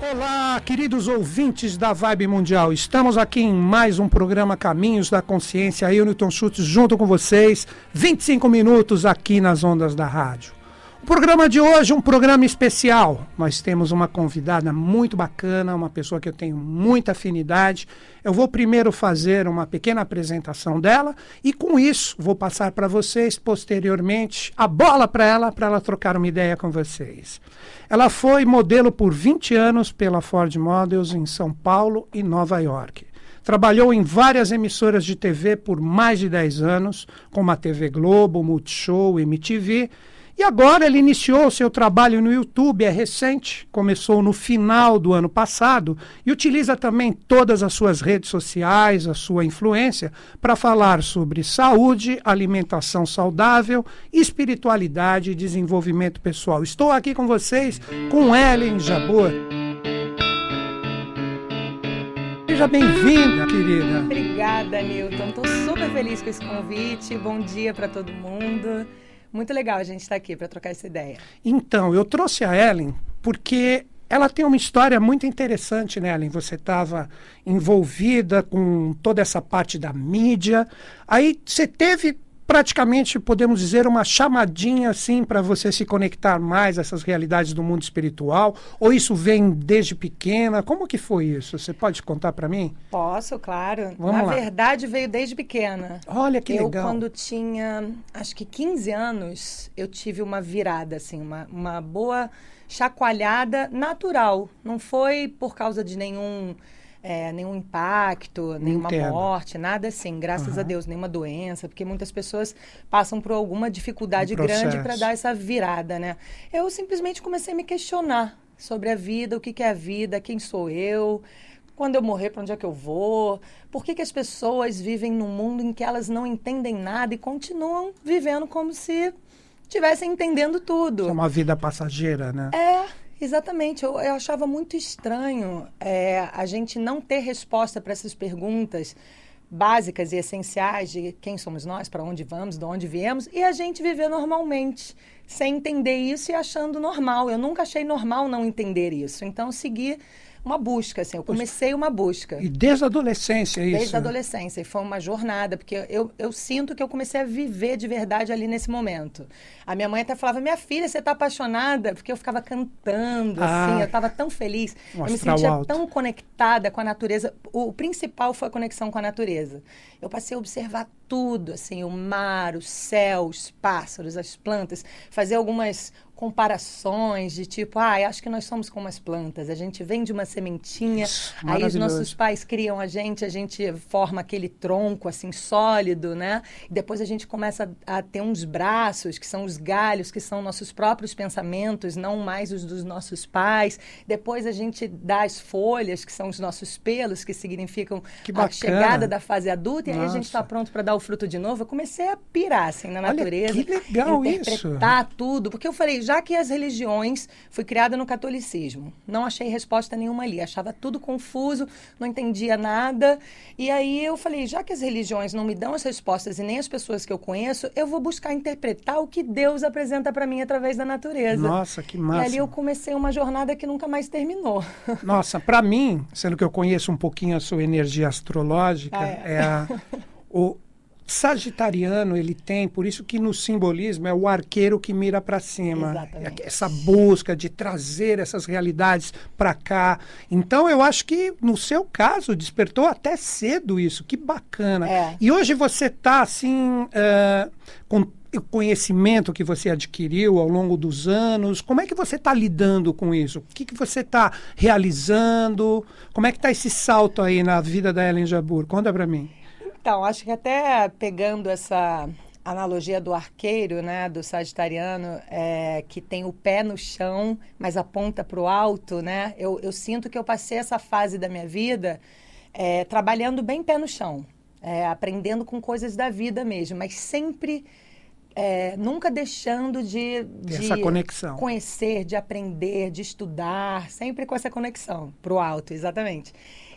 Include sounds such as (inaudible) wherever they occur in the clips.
Olá, queridos ouvintes da Vibe Mundial. Estamos aqui em mais um programa Caminhos da Consciência. Eu, Newton Schultz, junto com vocês. 25 minutos aqui nas ondas da rádio. Programa de hoje um programa especial. Nós temos uma convidada muito bacana, uma pessoa que eu tenho muita afinidade. Eu vou primeiro fazer uma pequena apresentação dela e com isso vou passar para vocês posteriormente a bola para ela, para ela trocar uma ideia com vocês. Ela foi modelo por 20 anos pela Ford Models em São Paulo e Nova York. Trabalhou em várias emissoras de TV por mais de 10 anos, como a TV Globo, Multishow, MTV e agora ele iniciou seu trabalho no YouTube, é recente, começou no final do ano passado e utiliza também todas as suas redes sociais, a sua influência, para falar sobre saúde, alimentação saudável, espiritualidade e desenvolvimento pessoal. Estou aqui com vocês com Ellen Jabor. Seja bem-vinda, querida. Obrigada, Newton. Estou super feliz com esse convite. Bom dia para todo mundo. Muito legal a gente estar tá aqui para trocar essa ideia. Então, eu trouxe a Ellen porque ela tem uma história muito interessante, né, Ellen? Você estava envolvida com toda essa parte da mídia. Aí você teve praticamente, podemos dizer, uma chamadinha assim para você se conectar mais a essas realidades do mundo espiritual? Ou isso vem desde pequena? Como que foi isso? Você pode contar para mim? Posso, claro. Vamos Na lá. verdade, veio desde pequena. Olha que eu, legal. quando tinha, acho que 15 anos, eu tive uma virada, assim, uma, uma boa chacoalhada natural. Não foi por causa de nenhum é, nenhum impacto, nenhuma Entendo. morte, nada assim, graças Aham. a Deus, nenhuma doença, porque muitas pessoas passam por alguma dificuldade Um grande para dar essa virada, né? Eu simplesmente comecei a me questionar sobre a vida, o que, que é a vida, quem sou eu, quando eu morrer, para onde é que eu vou? Por que, que as pessoas vivem num mundo em que elas não entendem nada e continuam vivendo como se estivessem entendendo tudo? É uma vida passageira, né? É, exatamente. Eu, eu achava muito estranho é, a gente não ter resposta para essas perguntas básicas e essenciais de quem somos nós, para onde vamos, de onde viemos, e a gente viver normalmente, sem entender isso e achando normal. Eu nunca achei normal não entender isso. Então, eu segui uma busca, assim, eu comecei uma busca. E desde a adolescência, isso? Desde a adolescência. E foi uma jornada, porque eu, eu sinto que eu comecei a viver de verdade ali nesse momento. A minha mãe até falava, minha filha, você está apaixonada? Porque eu ficava cantando, Ah. assim, eu estava tão feliz. Eu me sentia alto. tão conectada com a natureza. O, o principal foi a conexão com a natureza. Eu passei a observar tudo, assim, o mar, o céu, os pássaros, as plantas, fazer algumas comparações de tipo, ah, acho que nós somos como as plantas. A gente vem de uma sementinha, Isso, aí os nossos pais criam a gente, a gente forma aquele tronco assim sólido, né? E depois a gente começa a, a ter uns braços, que são os galhos, que são nossos próprios pensamentos, não mais os dos nossos pais. Depois a gente dá as folhas, que são os nossos pelos, que significam Que a chegada da fase adulta, e aí a gente está pronto para dar o fruto de novo. Eu comecei a pirar assim na Olha, natureza. que legal isso. interpretar tudo, porque eu falei, já que as religiões, fui criada no catolicismo, não achei resposta nenhuma ali, achava tudo confuso, não entendia nada, e aí eu falei, já que as religiões não me dão as respostas e nem as pessoas que eu conheço, eu vou buscar interpretar o que Deus apresenta para mim através da natureza. Nossa, que E massa. ali eu comecei uma jornada que nunca mais terminou. (laughs) Nossa, para mim, sendo que eu conheço um pouquinho a sua energia astrológica, Ah, é. é. a- (laughs) o sagitariano ele tem, por isso que no simbolismo é o arqueiro que mira para cima. Exatamente. Essa busca de trazer essas realidades para cá. Então eu acho que no seu caso despertou até cedo isso. Que bacana. É. E hoje você está assim eh, com o conhecimento que você adquiriu ao longo dos anos, como é que você está lidando com isso? O que, que você está realizando? Como é que está esse salto aí na vida da Ellen Jabur? Conta para mim. Então, acho que até pegando essa analogia do arqueiro, né, do sagitariano, é, que tem o pé no chão, mas aponta para o alto, né? Eu, eu sinto que eu passei essa fase da minha vida é, trabalhando bem pé no chão, é, aprendendo com coisas da vida mesmo, mas sempre é, nunca deixando de, de essa conexão. conhecer, de aprender, de estudar, sempre com essa conexão para o alto, exatamente.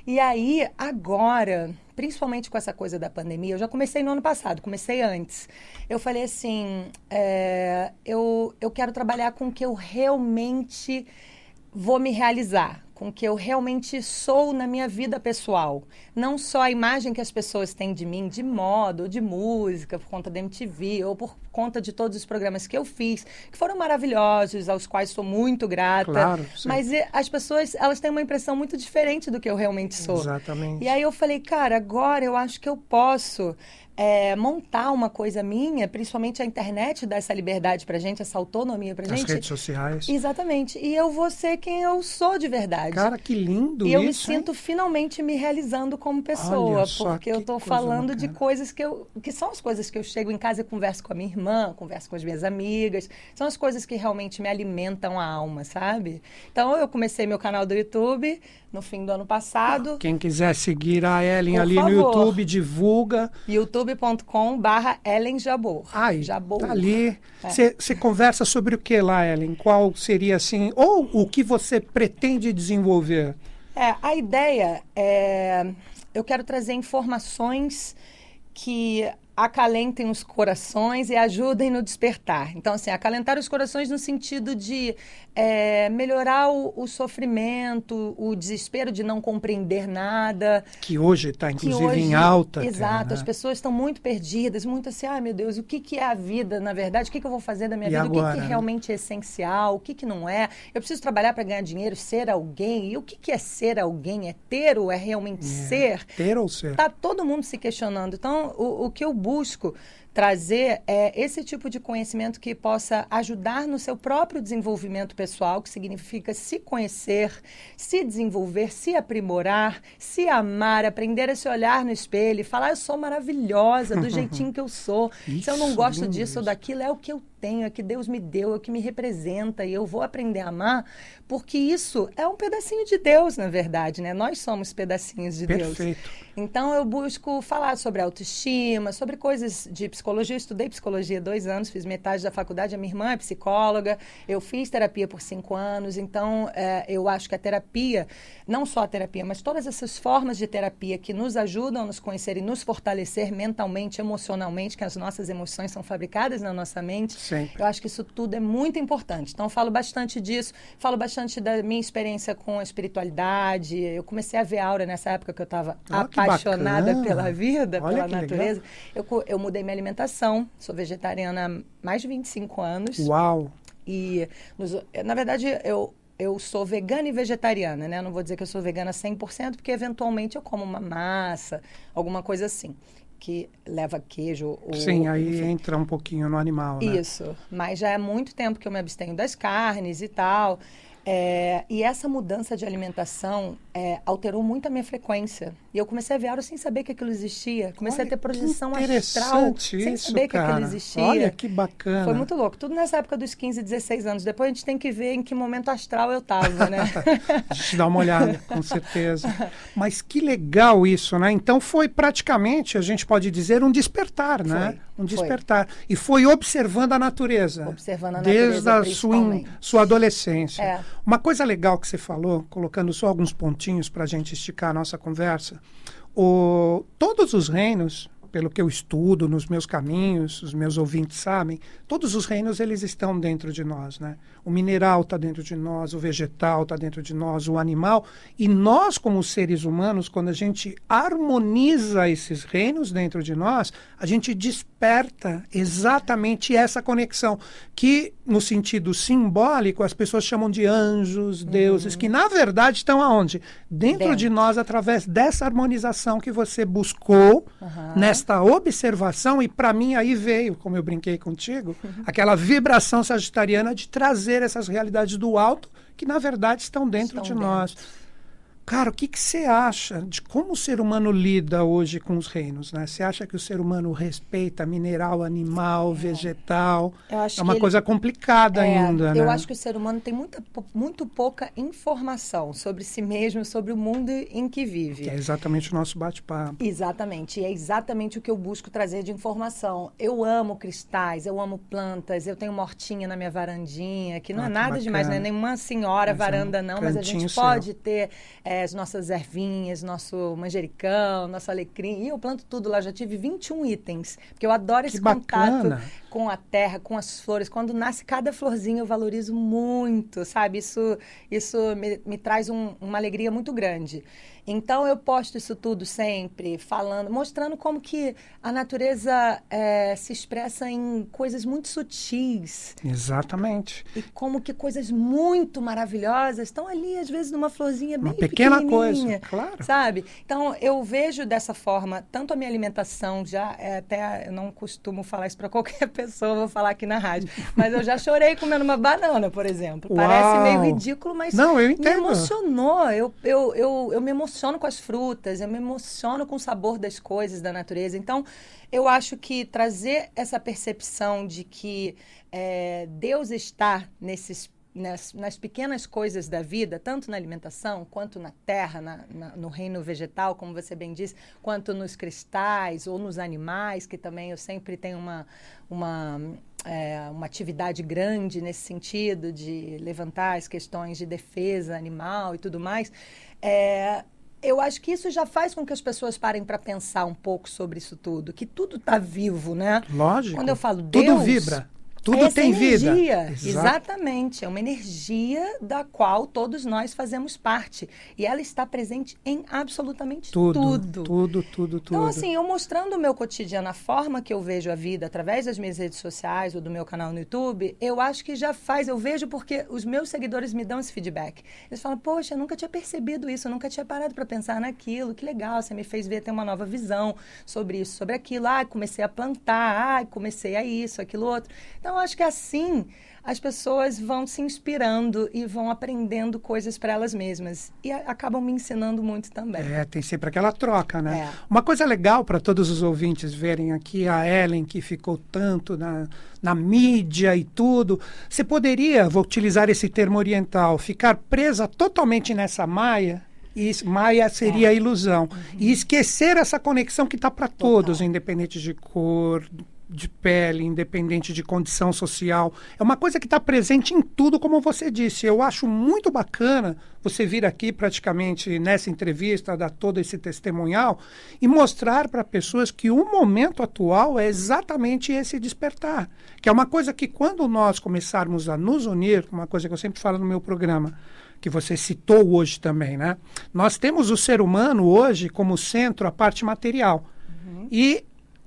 E aí, agora, principalmente com essa coisa da pandemia, eu já comecei no ano passado, comecei antes. Eu falei assim: é, eu, eu quero trabalhar com o que eu realmente vou me realizar, com o que eu realmente sou na minha vida pessoal. Não só a imagem que as pessoas têm de mim, de moda, ou de música, por conta da MTV, ou por conta de todos os programas que eu fiz, que foram maravilhosos, aos quais sou muito grata. Claro, mas as pessoas, elas têm uma impressão muito diferente do que eu realmente sou. Exatamente. E aí eu falei, cara, agora eu acho que eu posso é, montar uma coisa minha, principalmente a internet dá essa liberdade pra gente, essa autonomia pra As gente. redes sociais. Exatamente. E eu vou ser quem eu sou de verdade. Cara, que lindo e isso. eu me hein? sinto finalmente me realizando como pessoa, porque eu estou falando de bacana. coisas que eu. que são as coisas que eu chego em casa e converso com a minha irmã, converso com as minhas amigas. São as coisas que realmente me alimentam a alma, sabe? Então eu comecei meu canal do YouTube no fim do ano passado. Quem quiser seguir a Ellen Por ali no favor. YouTube, divulga. youtube.com barra Ellen Jabor. Ai, Jabor. tá ali. É. Você conversa sobre o que lá, Ellen? Qual seria assim, ou o que você pretende desenvolver? É, a ideia é. Eu quero trazer informações que acalentem os corações e ajudem no despertar. Então, assim, acalentar os corações no sentido de é, melhorar o, o sofrimento, o desespero de não compreender nada. Que hoje está, inclusive, hoje- em alta. Exato, né? as pessoas estão muito perdidas, muito assim, ai meu Deus, o que, que é a vida, na verdade? O que, que eu vou fazer da minha E vida? o que, agora, que né? realmente é essencial? O que, que não é? Eu preciso trabalhar para ganhar dinheiro, ser alguém. E o que, que é ser alguém? É ter ou é realmente ser? Ter ou ser? Está todo mundo se questionando. Então, o, o que eu busco Busco trazer é esse tipo de conhecimento que possa ajudar no seu próprio desenvolvimento pessoal, que significa se conhecer, se desenvolver, se aprimorar, se amar, aprender a se olhar no espelho e falar: eu sou maravilhosa do (laughs) jeitinho que eu sou. se eu não Isso, gosto disso ou isso. daquilo, é o que eu tenho, é o que Deus me deu, é o que me representa e eu vou aprender a amar, porque isso é um pedacinho de Deus, na verdade, né? Nós somos pedacinhos de Deus. Perfeito. Então eu busco falar sobre autoestima, sobre coisas de psicologia. Eu estudei psicologia dois anos, fiz metade da faculdade. A minha irmã é psicóloga. Eu fiz terapia por cinco anos. Então é, eu acho que a terapia, não só a terapia, mas todas essas formas de terapia que nos ajudam a nos conhecer e nos fortalecer mentalmente, emocionalmente, que as nossas emoções são fabricadas na nossa mente. Sempre. Eu acho que isso tudo é muito importante. Então, eu falo bastante disso, falo bastante da minha experiência com a espiritualidade. Eu comecei a ver aura nessa época que eu estava Ah, apaixonada bacana. pela vida, Olha pela legal. natureza. Eu, eu mudei minha alimentação, sou vegetariana há mais de 25 anos. Uau. E, nos- na verdade, eu, eu sou vegana e vegetariana, né? Não vou dizer que eu sou vegana 100%, porque eventualmente eu como uma massa, alguma coisa assim, que leva queijo ou... Sim, aí enfim. entra um pouquinho no animal, né? Isso, mas já é muito tempo que eu me abstenho das carnes e tal. É, e essa mudança de alimentação é, alterou muito a minha frequência. E eu comecei a ver aura sem saber que aquilo existia. Comecei Olha, a ter projeção que astral interessante sem isso, saber que cara. aquilo existia. Olha que bacana. Foi muito louco. Tudo nessa época dos 15, 16 anos. Depois a gente tem que ver em que momento astral eu estava, né? (laughs) A gente dá uma olhada, com certeza. Mas que legal isso, né? Então foi praticamente, a gente pode dizer, um despertar, né? Foi, Um foi. despertar. E foi observando a natureza. Observando a Desde natureza, a sua, sua adolescência. É. Uma coisa legal que você falou, colocando só alguns pontinhos para a gente esticar a nossa conversa. O, todos os reinos, pelo que eu estudo nos meus caminhos, os meus ouvintes sabem, todos os reinos eles estão dentro de nós, né? O mineral está dentro de nós, o vegetal está dentro de nós, o animal. E nós, como seres humanos, quando a gente harmoniza esses reinos dentro de nós, a gente desperta exatamente essa conexão, que no sentido simbólico as pessoas chamam de anjos, deuses, que na verdade estão aonde? Dentro, Dentro. de nós, através dessa harmonização que você buscou Aham. nesta observação, e para mim aí veio, como eu brinquei contigo, (laughs) aquela vibração sagitariana de trazer essas realidades do alto que na verdade estão dentro Estão de dentro. nós. Cara, o que que você acha de como o ser humano lida hoje com os reinos? Né? Você acha que o ser humano respeita mineral, animal, vegetal? Eu acho É uma que ele- coisa complicada É, ainda, Eu né? acho que o ser humano tem muita, muito pouca informação sobre si mesmo, sobre o mundo em que vive. Que é exatamente o nosso bate-papo. Exatamente, e é exatamente o que eu busco trazer de informação. Eu amo cristais, eu amo plantas, eu tenho mortinha na minha varandinha, que não Ah, é nada demais, não é bacana. nenhuma senhora Mas é um varanda não, mas a gente seu. pode ter eh, as nossas ervinhas, nosso manjericão, nosso alecrim, e eu planto tudo lá, já tive 21 itens, porque eu adoro Que esse contato bacana. Com a terra, com as flores. Quando nasce cada florzinha, eu valorizo muito, sabe? Isso, isso me, me traz um, uma alegria muito grande. Então eu posto isso tudo sempre, falando, mostrando como que a natureza é, se expressa em coisas muito sutis. Exatamente. E como que coisas muito maravilhosas estão ali, às vezes, numa florzinha bem Uma pequena coisa, claro. Sabe? Então eu vejo dessa forma, tanto a minha alimentação, já é, até eu não costumo falar isso para (laughs) qualquer pessoa, vou falar aqui na rádio, mas eu já chorei comendo uma banana, por exemplo. Uau. Parece meio ridículo, mas não, eu entendo. me emocionou. Eu, eu, eu, eu me emociono emociono com as frutas, eu me emociono com o sabor das coisas da natureza. Então, eu acho que trazer essa percepção de que é, Deus está nesses nas, nas, pequenas coisas da vida, tanto na alimentação, quanto na terra, na, na, no reino vegetal, como você bem disse, quanto nos cristais ou nos animais, que também eu sempre tenho uma, uma, é, uma atividade grande nesse sentido, de levantar as questões de defesa animal e tudo mais. É, eu acho que isso já faz com que as pessoas parem para pensar um pouco sobre isso tudo, que tudo está vivo, né? Lógico. Quando eu falo Deus, tudo vibra. Tudo Essa tem energia, vida. Exatamente. É uma energia da qual todos nós fazemos parte. E ela está presente em absolutamente tudo. Tudo, tudo, tudo. tudo. Então, assim, eu mostrando o meu cotidiano, a forma que eu vejo a vida através das minhas redes sociais ou do meu canal no YouTube, eu acho que já faz. Eu vejo porque os meus seguidores me dão esse feedback. Eles falam, poxa, eu nunca tinha percebido isso, eu nunca tinha parado para pensar naquilo. Que legal, você me fez ver ter uma nova visão sobre isso, sobre aquilo. Ah, comecei a plantar, ah, comecei a isso, aquilo outro. Então, então, acho que assim as pessoas vão se inspirando e vão aprendendo coisas para elas mesmas. E acabam me ensinando muito também. É, tem sempre aquela troca, né? É. Uma coisa legal para todos os ouvintes verem aqui a Ellen, que ficou tanto na, na mídia e tudo. Você poderia, vou utilizar esse termo oriental, ficar presa totalmente nessa maia e Maia seria É. a ilusão. E esquecer essa conexão que está para todos, independente de cor, de pele, independente de condição social. É uma coisa que está presente em tudo, como você disse. Eu acho muito bacana você vir aqui praticamente nessa entrevista, dar todo esse testemunhal e mostrar para pessoas que o momento atual é exatamente esse despertar. Que é uma coisa que quando nós começarmos a nos unir, uma coisa que eu sempre falo no meu programa, que você citou hoje também, né? Nós temos o ser humano hoje como centro a parte material. E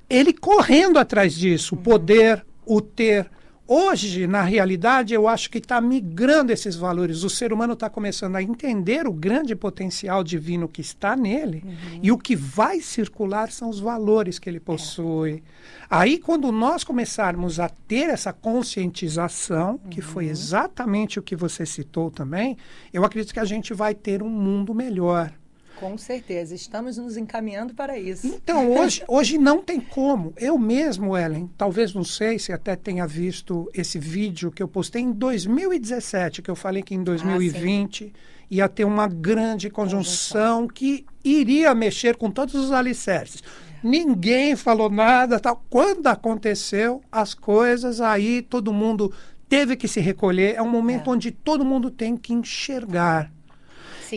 ele correndo atrás disso, o poder, o ter. Hoje, na realidade, eu acho que está migrando esses valores. O ser humano está começando a entender o grande potencial divino que está nele e o que vai circular são os valores que ele possui. Aí, quando nós começarmos a ter essa conscientização, que foi exatamente o que você citou também, eu acredito que a gente vai ter um mundo melhor. Com certeza, estamos nos encaminhando para isso. Então, hoje, (laughs) hoje não tem como. Eu mesmo, Ellen, talvez não sei se até tenha visto esse vídeo que eu postei em 2017, que eu falei que em 2020 ia ter uma grande conjunção que iria mexer com todos os alicerces. Ninguém falou nada, tal. Quando aconteceu as coisas, aí todo mundo teve que se recolher. É um momento É. onde todo mundo tem que enxergar.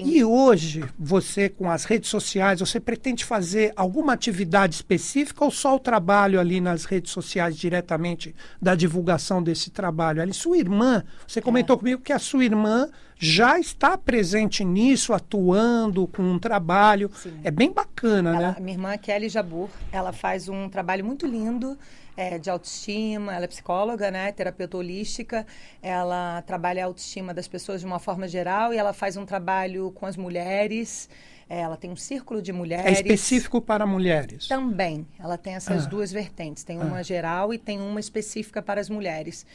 Sim. E hoje, você com as redes sociais, você pretende fazer alguma atividade específica ou só o trabalho ali nas redes sociais diretamente da divulgação desse trabalho? Ali, sua irmã, você comentou comigo que a sua irmã já está presente nisso, atuando com um trabalho. Sim. É bem bacana, Ela- né? a minha irmã Kelly Jabur, ela faz um trabalho muito lindo é, de autoestima. Ela é psicóloga, né, terapeuta holística. Ela trabalha a autoestima das pessoas de uma forma geral e ela faz um trabalho com as mulheres. É, ela tem um círculo de É mulheres. específico para mulheres. Também. Ela tem essas Ah. duas vertentes. Tem uma Ah. geral e tem uma específica para as mulheres.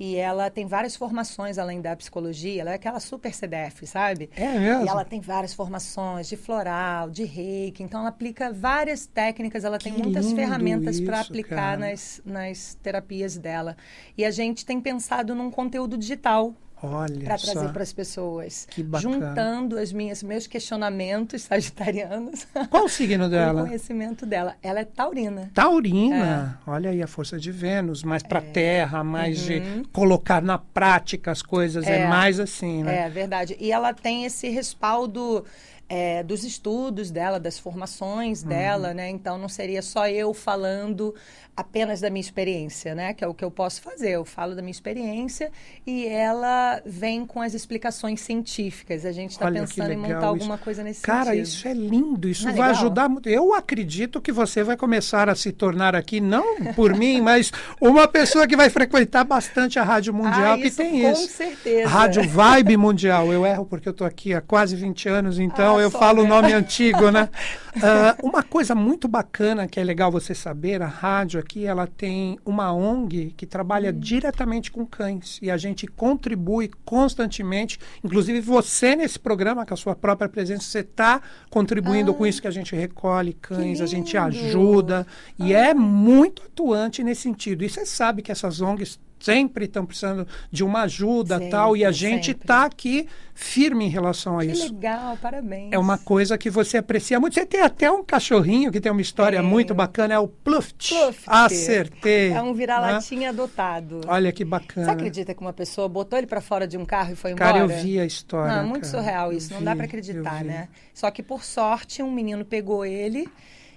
E ela tem várias formações além da psicologia. Ela é aquela super CDF, sabe? É mesmo? E ela tem várias formações de floral, de reiki. Então, ela aplica várias técnicas. Ela tem Que muitas lindo ferramentas para aplicar cara. nas, nas terapias dela. E a gente tem pensado num conteúdo digital para trazer para as pessoas. Que bacana. Juntando as minhas, meus questionamentos sagitarianos (laughs) Qual o signo com o dela? conhecimento dela. Ela é taurina. Taurina, olha aí a força de Vênus, mais para terra, mais de colocar na prática as coisas, é, É. mais assim, né? É verdade. E ela tem esse respaldo é, dos estudos dela, das formações dela, né? Então não seria só eu falando apenas da minha experiência, né? Que é o que eu posso fazer. Eu falo da minha experiência e ela vem com as explicações científicas. A gente está pensando em montar alguma coisa nesse Cara, sentido. Cara, isso é lindo. Isso é vai legal? ajudar muito. Eu acredito que você vai começar a se tornar aqui, não por mim, (laughs) mas uma pessoa que vai frequentar bastante a Rádio Mundial, ah, que isso, tem com isso. Com certeza. Rádio Vibe Mundial. Eu erro porque eu estou aqui há quase 20 anos, então Ah, eu só, falo o né? nome antigo, né? (laughs) Ah, uma coisa muito bacana que é legal você saber, a rádio aqui, ela tem uma ONG que trabalha diretamente com cães. E a gente contribui constantemente, inclusive você nesse programa, com a sua própria presença, você está contribuindo com isso que a gente recolhe cães, a gente ajuda. E é muito atuante nesse sentido. E você sabe que essas ONGs sempre estão precisando de uma ajuda Sempre, tal e a gente está aqui firme em relação a Que isso. legal, parabéns. É uma coisa que você aprecia muito. Você tem até um cachorrinho que tem uma história Tenho. muito bacana, é o Pluft. Pluft. Acertei. É um né? vira-latinha adotado. Olha que bacana. Você acredita que uma pessoa botou ele para fora de um carro e foi embora? Cara, eu vi a história. Não, muito cara. surreal isso, não dá vi, para acreditar, vi. né? Só que por sorte um menino pegou ele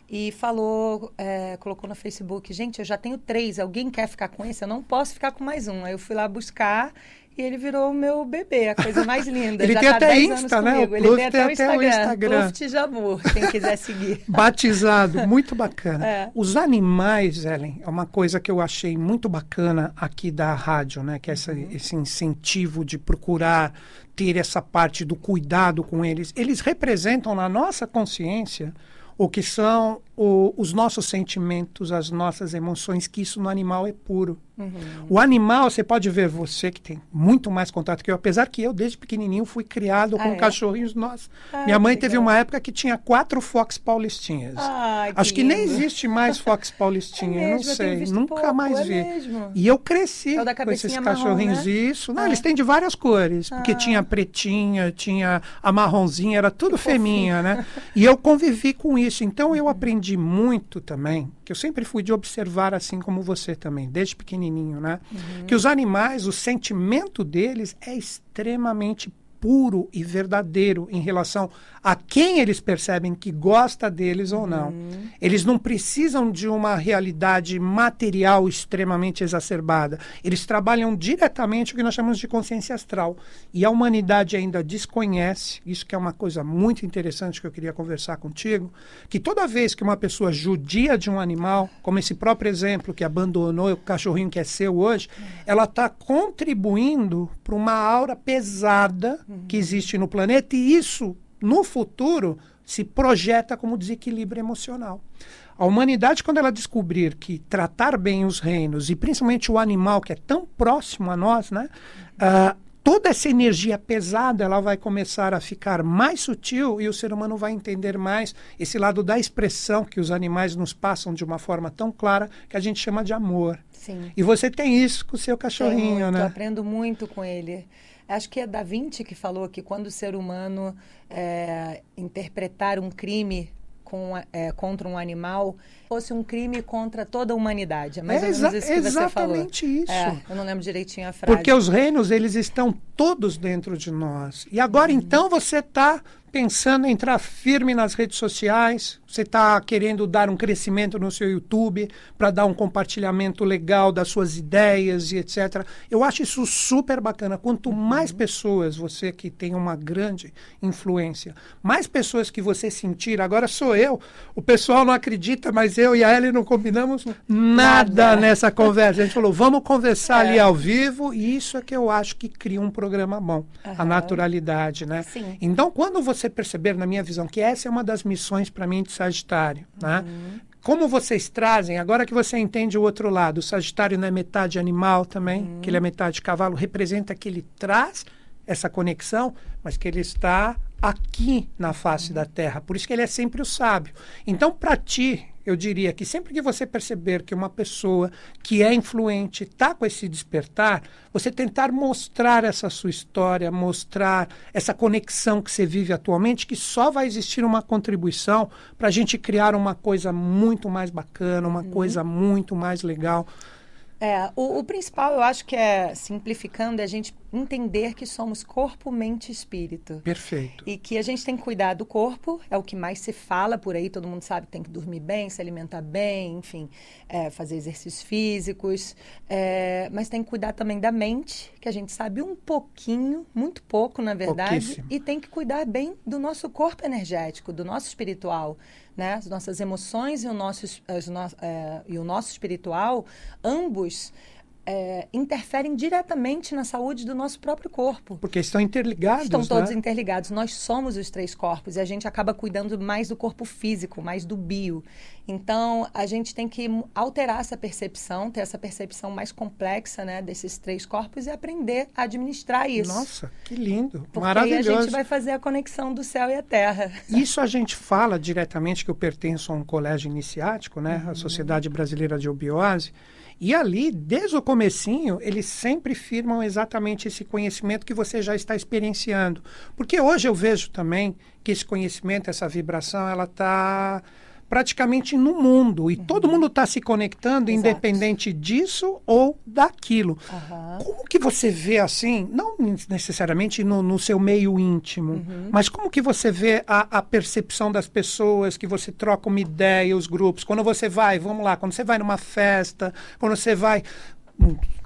e falou, é, colocou no Facebook, gente, eu já tenho três, alguém quer ficar com esse? Eu não posso ficar com mais um. Aí eu fui lá buscar e ele virou o meu bebê, a coisa mais linda. (laughs) Ele já tem tá até 10 Insta, né? comigo. O Ele Pluft tem até o tem até o Instagram. Pluft quem quiser seguir. (laughs) Batizado, muito bacana. É. Os animais, Ellen, é uma coisa que eu achei muito bacana aqui da rádio, né? Que é essa, Uhum. esse incentivo de procurar ter essa parte do cuidado com eles. Eles representam na nossa consciência o que são o- os nossos sentimentos, as nossas emoções, que isso no animal é puro. Uhum. O animal, você pode ver você que tem muito mais contato que eu, apesar que eu, desde pequenininho, fui criado Ah, com é? cachorrinhos nossos. Ah, Minha mãe que teve legal. uma época que tinha quatro Fox paulistinhas. Que Acho que nem existe mais Fox (laughs) paulistinha, É eu não mesmo, tenho sei, nunca pouco, mais é vi. mesmo? E eu cresci É com esses marrom, cachorrinhos, né? isso. Não, eles têm de várias cores, porque Ah. tinha pretinha, tinha a marronzinha, era tudo feminha, né? (laughs) E eu convivi com isso, então eu aprendi muito também, que eu sempre fui de observar assim como você também, desde pequenininho, né? Uhum. Que os animais, o sentimento deles é extremamente puro e verdadeiro em relação a quem eles percebem que gosta deles ou não. Uhum. Eles não precisam de uma realidade material extremamente exacerbada. Eles trabalham diretamente o que nós chamamos de consciência astral. E a humanidade ainda desconhece, isso que é uma coisa muito interessante que eu queria conversar contigo, que toda vez que uma pessoa judia de um animal, como esse próprio exemplo que abandonou o cachorrinho que é seu hoje, ela está contribuindo para uma aura pesada que existe no planeta e isso, no futuro, se projeta como desequilíbrio emocional. A humanidade, quando ela descobrir que tratar bem os reinos, e principalmente o animal que é tão próximo a nós, né? ah, toda essa energia pesada ela vai começar a ficar mais sutil e o ser humano vai entender mais esse lado da expressão que os animais nos passam de uma forma tão clara que a gente chama de amor. Sim. E você tem isso com o seu cachorrinho, muito, né? Eu aprendo muito com ele. Acho que é Da Vinci que falou que quando o ser humano é, interpretar um crime com, é, contra um animal, fosse um crime contra toda a humanidade. É mais É menos exa- isso exatamente isso. É, eu não lembro direitinho a frase. Porque os reinos, eles estão todos dentro de nós. E agora, Uhum. então, você está pensando em entrar firme nas redes sociais, você está querendo dar um crescimento no seu YouTube para dar um compartilhamento legal das suas ideias e etc. Eu acho isso super bacana. Quanto Uhum. mais pessoas, você que tem uma grande influência, mais pessoas que você sentir, agora sou eu, o pessoal não acredita, mas eu e a Ellen não combinamos nada, Nada. nessa conversa. A gente falou, vamos conversar É. ali ao vivo, e isso é que eu acho que cria um programa bom, a Aham. naturalidade, né? Sim. Então, quando você perceber, na minha visão, que essa é uma das missões para mim de Sagitário, né? Uhum. Como vocês trazem, agora que você entende o outro lado, o Sagitário não é metade animal também, Uhum. que ele é metade cavalo, representa que ele traz essa conexão, mas que ele está aqui na face Uhum. da Terra. Por isso que ele é sempre o sábio. Então, para ti, eu diria que sempre que você perceber que uma pessoa que é influente está com esse despertar, você tentar mostrar essa sua história, mostrar essa conexão que você vive atualmente, que só vai existir uma contribuição para a gente criar uma coisa muito mais bacana, uma coisa muito mais legal. É, o, o principal eu acho que é, simplificando, é a gente entender que somos corpo, mente e espírito. Perfeito. E que a gente tem que cuidar do corpo, é o que mais se fala por aí, todo mundo sabe que tem que dormir bem, se alimentar bem, enfim, é, fazer exercícios físicos. É, mas tem que cuidar também da mente, que a gente sabe um pouquinho, muito pouco, na verdade. E tem que cuidar bem do nosso corpo energético, do nosso espiritual. Né? As nossas emoções e o nosso, as no, é, e o nosso espiritual, ambos é, interferem diretamente na saúde do nosso próprio corpo. Porque estão interligados. Estão todos né? interligados. Nós somos os três corpos e a gente acaba cuidando mais do corpo físico, mais do bio. Então, a gente tem que alterar essa percepção, ter essa percepção mais complexa né, desses três corpos e aprender a administrar isso. Nossa, que lindo. Porque Maravilhoso. aí a gente vai fazer a conexão do céu e a terra. (laughs) Isso a gente fala diretamente que eu pertenço a um colégio iniciático, né? Uhum. A Sociedade Brasileira de Obiose. E ali, desde o comecinho, eles sempre firmam exatamente esse conhecimento que você já está experienciando. Porque hoje eu vejo também que esse conhecimento, essa vibração, ela está praticamente no mundo e todo mundo está se conectando, Exato. independente disso ou daquilo. Aham. Como que você vê assim, não necessariamente no, no seu meio íntimo, Uhum. mas como que você vê a, a percepção das pessoas, que você troca uma ideia, os grupos, quando você vai, vamos lá, quando você vai numa festa, quando você vai.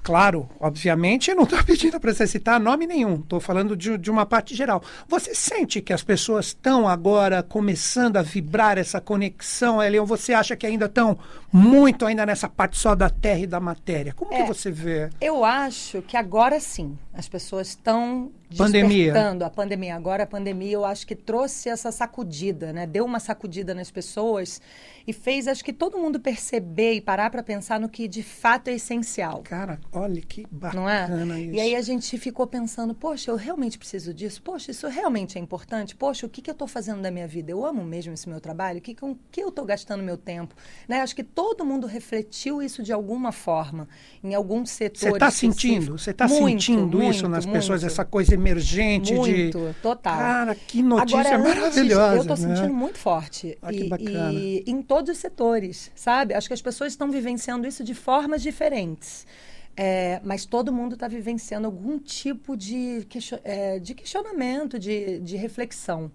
Claro, obviamente, eu não estou (laughs) pedindo para você citar nome nenhum, estou falando de, de uma parte geral. Você sente que as pessoas estão agora começando a vibrar essa conexão, Elion? Você acha que ainda estão muito ainda nessa parte só da terra e da matéria? Como É. que você vê? Eu acho que agora sim, as pessoas estão despertando. A pandemia. Agora a pandemia eu acho que trouxe essa sacudida, né? Deu uma sacudida nas pessoas e fez acho que todo mundo perceber e parar para pensar no que de fato é essencial. Cara, olha que Não é? bacana isso. E aí a gente ficou pensando, poxa, eu realmente preciso disso? Poxa, isso realmente é importante? Poxa, o que, que eu estou fazendo da minha vida? Eu amo mesmo esse meu trabalho? O que, com que eu estou gastando meu tempo? Né? Acho que todo mundo refletiu isso de alguma forma, em algum setor Você está sentindo? Você está Muito, isso muito, nas pessoas, muito. essa coisa emergente Muito, de. total. Cara, que notícia Agora, maravilhosa. eu estou né? sentindo muito forte. Ah, e, e em todos os setores, sabe? Acho que as pessoas estão vivenciando isso de formas diferentes. É, mas todo mundo está vivenciando algum tipo de, question- é, de questionamento, de, de reflexão.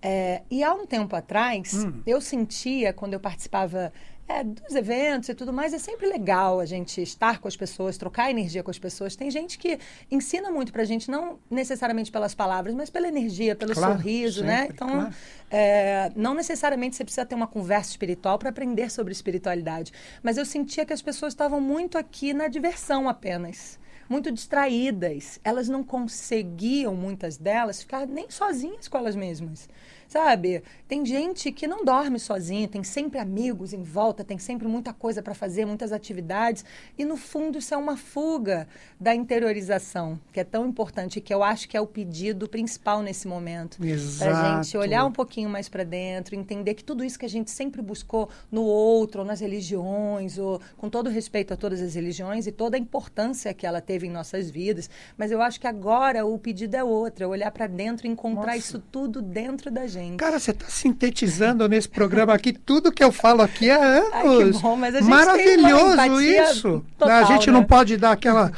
É, e há um tempo atrás, Hum. eu sentia, quando eu participava é, dos eventos e tudo mais, é sempre legal a gente estar com as pessoas, trocar energia com as pessoas. Tem gente que ensina muito pra gente, não necessariamente pelas palavras, mas pela energia, pelo Claro, sorriso, né? sempre, Então, claro. é, não necessariamente você precisa ter uma conversa espiritual para aprender sobre espiritualidade. Mas eu sentia que as pessoas estavam muito aqui na diversão apenas. Muito distraídas. Elas não conseguiam, muitas delas, ficar nem sozinhas com elas mesmas. Sabe? Tem gente que não dorme sozinho, tem sempre amigos em volta, tem sempre muita coisa para fazer, muitas atividades. E no fundo isso é uma fuga da interiorização, que é tão importante, que eu acho que é o pedido principal nesse momento. Pra gente Exato. olhar um pouquinho mais para dentro, entender que tudo isso que a gente sempre buscou no outro, ou nas religiões, ou com todo respeito a todas as religiões e toda a importância que ela teve em nossas vidas, mas eu acho que agora o pedido é outro, é olhar para dentro e encontrar Nossa. isso tudo dentro da gente. Cara, você está sintetizando nesse programa aqui tudo que eu falo aqui há anos. Ai, que bom, mas a gente Maravilhoso isso. total, a gente né? não pode dar aquela.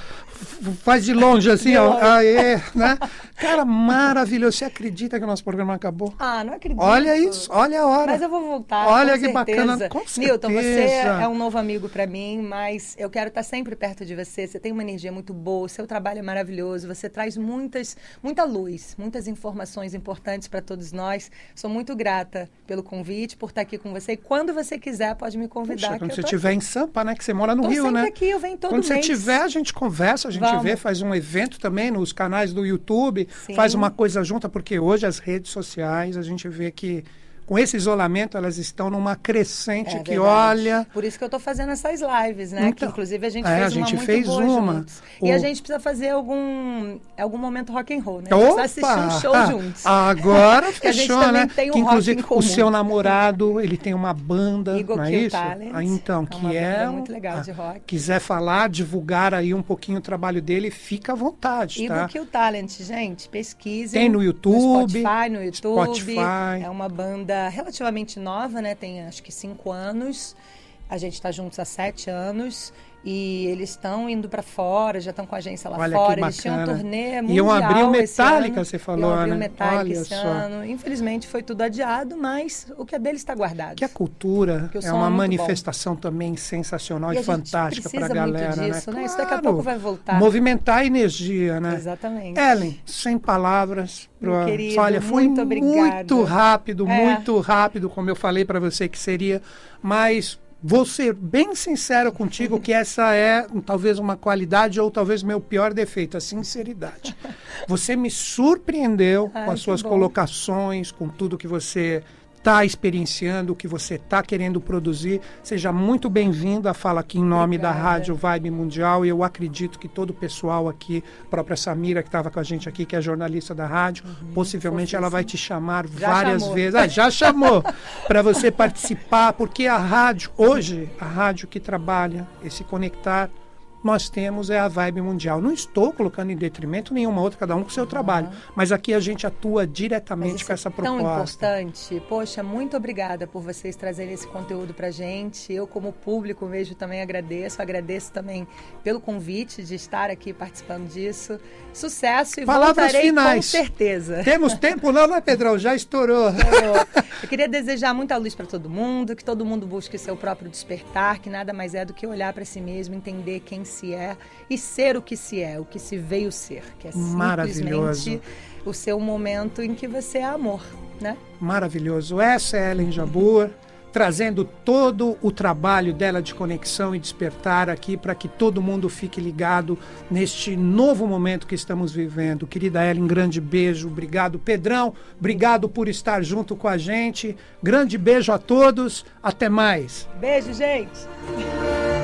Faz de longe assim, ó. Aê, né? Cara, maravilhoso. Você acredita que o nosso programa acabou? Ah, não acredito. Olha isso, olha a hora. Mas eu vou voltar. Olha que bacana, certeza. com Newton, você certeza. é um novo amigo para mim, mas eu quero estar sempre perto de você. Você tem uma energia muito boa, seu trabalho é maravilhoso, você traz muitas, muita luz, muitas informações importantes para todos nós. Sou muito grata pelo convite, por estar aqui com você. E quando você quiser, pode me convidar. Puxa, quando você estiver em Sampa, né? Que você mora no Tô Rio, né? aqui, eu venho todo Quando você mês. tiver, a gente conversa, a gente Vamos. vê, faz um evento também nos canais do YouTube, Sim. faz uma coisa junta, porque hoje as redes sociais, a gente vê que com esse isolamento, elas estão numa crescente É que olha. Por isso que eu tô fazendo essas lives, né? Então, que inclusive a gente é, fez a uma gente muito fez boa uma. juntos. E O- a gente precisa fazer algum algum momento rock and roll, né? A gente Opa! assistir um show Ah, juntos. Agora (laughs) fechou, né? tem um que inclusive o seu namorado, ele tem uma banda, Eagle não é Kill isso? Talent. Ah, então, É que uma é banda muito legal ah, de rock. Quiser falar, divulgar aí um pouquinho o trabalho dele, fica à vontade, tá? Kill Talent, gente, pesquisem. Tem no YouTube, No Spotify, no YouTube. Spotify. É uma banda relativamente nova, né? Tem acho que cinco anos. A gente está juntos há sete anos. E eles estão indo para fora, já estão com a agência lá Olha fora. Eles tinham um turnê mundial Iam abrir o Metallica, você falou, Iam abrir né? o Metallica Olha esse só. ano. Infelizmente foi tudo adiado, mas o que é deles está guardado. Que a cultura Que é uma é muito manifestação também sensacional e, E fantástica para a precisa muito galera, disso, né? né? Isso daqui a Claro. pouco vai voltar. Movimentar a energia, né? Exatamente. Ellen, sem palavras. Pra- querido, Olha, foi muito muito rápido, É. muito rápido, como eu falei para você que seria, mas vou ser bem sincero contigo que essa é talvez uma qualidade ou talvez meu pior defeito, a sinceridade. (laughs) Você me surpreendeu Ai, com as suas bom. colocações, com tudo que você está experienciando, o que você está querendo produzir. Seja muito bem-vindo a Fala aqui em nome da Obrigada. Rádio Vibe Mundial e eu acredito que todo o pessoal aqui, a própria Samira que estava com a gente aqui, que é jornalista da rádio, possivelmente ela vai te chamar Uhum. Já várias chamou. vezes. Ah, já chamou (laughs) para você participar, porque a rádio, hoje, a rádio que trabalha esse conectar, nós temos é a Vibe Mundial. Não estou colocando em detrimento nenhuma outra, cada um com o seu trabalho, mas aqui a gente atua diretamente com essa é tão proposta. importante. Poxa, muito obrigada por vocês trazerem esse conteúdo pra gente. Eu, como público mesmo, também agradeço. Agradeço também pelo convite de estar aqui participando disso. Sucesso e Palavras voltarei com finais. certeza. Temos tempo não, né, Pedrão? Já estourou. Eu queria desejar muita luz para todo mundo, que todo mundo busque seu próprio despertar, que nada mais é do que olhar para si mesmo, entender quem se é e ser o que se é, o que se veio ser, que é simplesmente o seu momento em que você é amor, né? Maravilhoso. Essa é Ellen Jabur, trazendo todo o trabalho dela de conexão e despertar aqui para que todo mundo fique ligado neste novo momento que estamos vivendo. Querida Ellen, grande beijo. Obrigado, Pedrão. Obrigado por estar junto com a gente. Grande beijo a todos. Até mais. Beijo, gente!